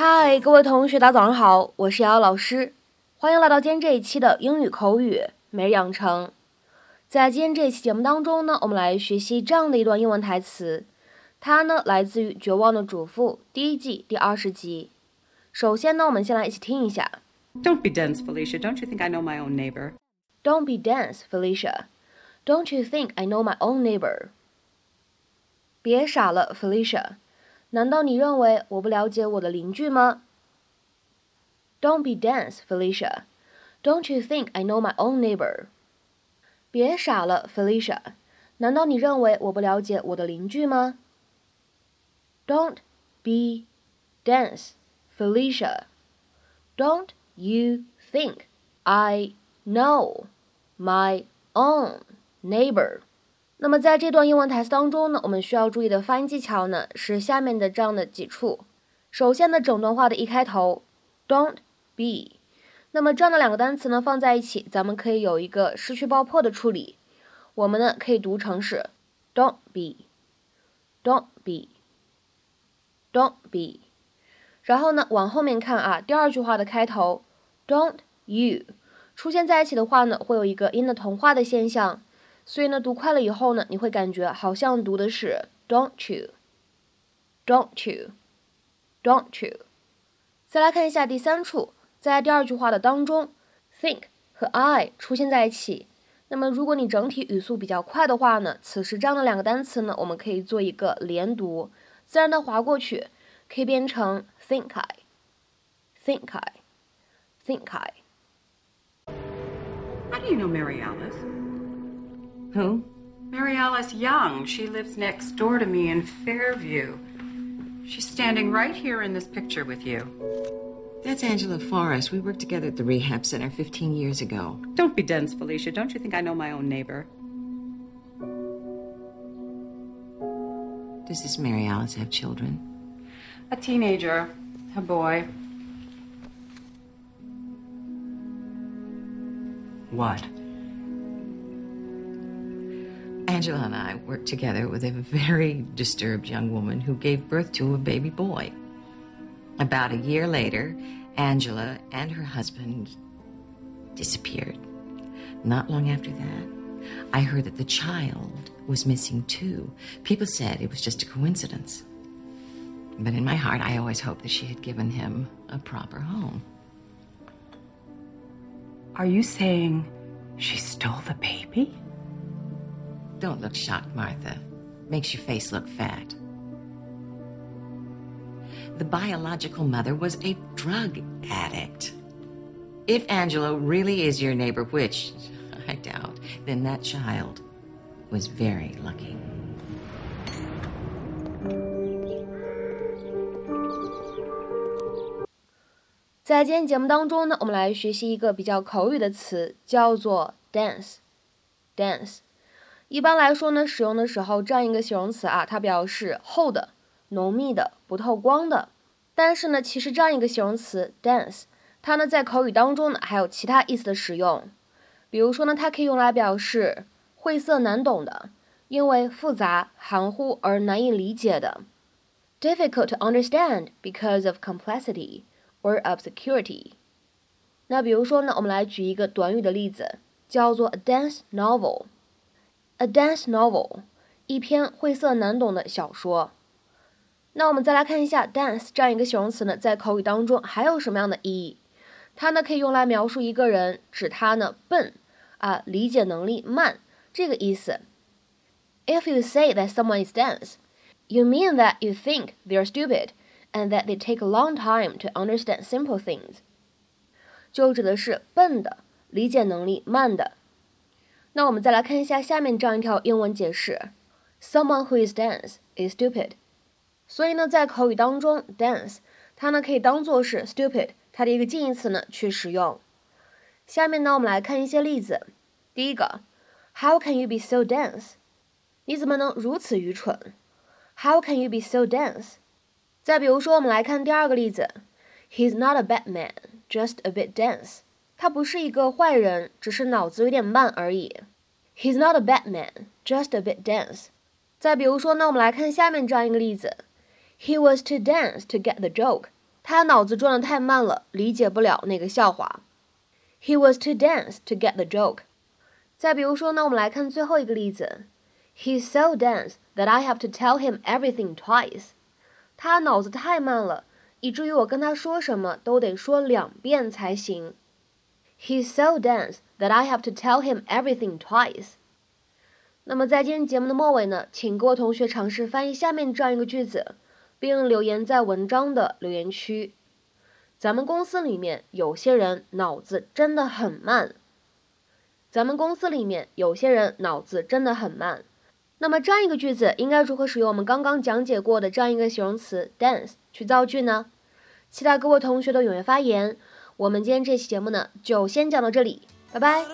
嗨，各位同学，大家早上好，我是瑶瑶老师，欢迎来到今天这一期的英语口语每日养成。在今天这一期节目当中呢，我们来学习这样的一段英文台词，它呢来自于《绝望的主妇》第一季第二十集。首先呢，我们先来一起听一下。Don't be dense, Felicia. Don't you think I know my own neighbor? Don't be dense, Felicia. Don't you think I know my own neighbor? 别傻了，Felicia。难道你认为我不了解我的邻居吗？Don't be dense, Felicia. Don't you think I know my own neighbor? 别傻了，Felicia。难道你认为我不了解我的邻居吗？Don't be dense, Felicia. Don't you think I know my own neighbor? 那么在这段英文台词当中呢，我们需要注意的发音技巧呢是下面的这样的几处。首先呢，整段话的一开头，don't be，那么这样的两个单词呢放在一起，咱们可以有一个失去爆破的处理。我们呢可以读成是 don't be，don't be，don't be。然后呢往后面看啊，第二句话的开头 don't you 出现在一起的话呢，会有一个音的同化的现象。所以呢，读快了以后呢，你会感觉好像读的是 "Don't you, don't you, don't you"。再来看一下第三处，在第二句话的当中，think 和 I 出现在一起。那么如果你整体语速比较快的话呢，此时这样的两个单词呢，我们可以做一个连读，自然的划过去，可以变成 think I, think I, think I。How do you know Mary Alice? Who? Mary Alice Young. She lives next door to me in Fairview. She's standing right here in this picture with you. That's Angela Forrest. We worked together at the rehab center 15 years ago. Don't be dense, Felicia. Don't you think I know my own neighbor? Does this Mary Alice have children? A teenager, a boy. What? Angela and I worked together with a very disturbed young woman who gave birth to a baby boy. About a year later, Angela and her husband disappeared. Not long after that, I heard that the child was missing too. People said it was just a coincidence. But in my heart, I always hoped that she had given him a proper home. Are you saying she stole the baby? Don't look shocked, Martha. Makes your face look fat. The biological mother was a drug addict. If Angelo really is your neighbor, which I doubt, then that child was very lucky. 在今天节目当中呢，我们来学习一个比较口语的词，叫做 dance。dance 一般来说呢，使用的时候，这样一个形容词啊，它表示厚的、浓密的、不透光的。但是呢，其实这样一个形容词 dense，它呢在口语当中呢还有其他意思的使用。比如说呢，它可以用来表示晦涩难懂的，因为复杂、含糊而难以理解的，difficult to understand because of complexity or obscurity。那比如说呢，我们来举一个短语的例子，叫做 a dense novel。A dense novel，一篇晦涩难懂的小说。那我们再来看一下 dense 这样一个形容词呢，在口语当中还有什么样的意义？它呢可以用来描述一个人，指他呢笨啊，理解能力慢这个意思。If you say that someone is dense, you mean that you think they are stupid and that they take a long time to understand simple things。就指的是笨的，理解能力慢的。那我们再来看一下下面这样一条英文解释：Someone who is dense is stupid。所以呢，在口语当中，dense 它呢可以当做是 stupid 它的一个近义词呢去使用。下面呢，我们来看一些例子。第一个，How can you be so dense？你怎么能如此愚蠢？How can you be so dense？再比如说，我们来看第二个例子，He's not a bad man, just a bit dense。他不是一个坏人，只是脑子有点慢而已。He's not a bad man, just a bit dense。再比如说呢，我们来看下面这样一个例子：He was too dense to get the joke。他脑子转的太慢了，理解不了那个笑话。He was too dense to get the joke。再比如说呢，我们来看最后一个例子。He's so dense that I have to tell him everything twice。他脑子太慢了，以至于我跟他说什么都得说两遍才行。He's so dense that I have to tell him everything twice。那么在今天节目的末尾呢，请各位同学尝试翻译下面这样一个句子，并留言在文章的留言区。咱们公司里面有些人脑子真的很慢。咱们公司里面有些人脑子真的很慢。那么这样一个句子应该如何使用我们刚刚讲解过的这样一个形容词 dense 去造句呢？期待各位同学的踊跃发言。我们今天这期节目呢，就先讲到这里，拜拜。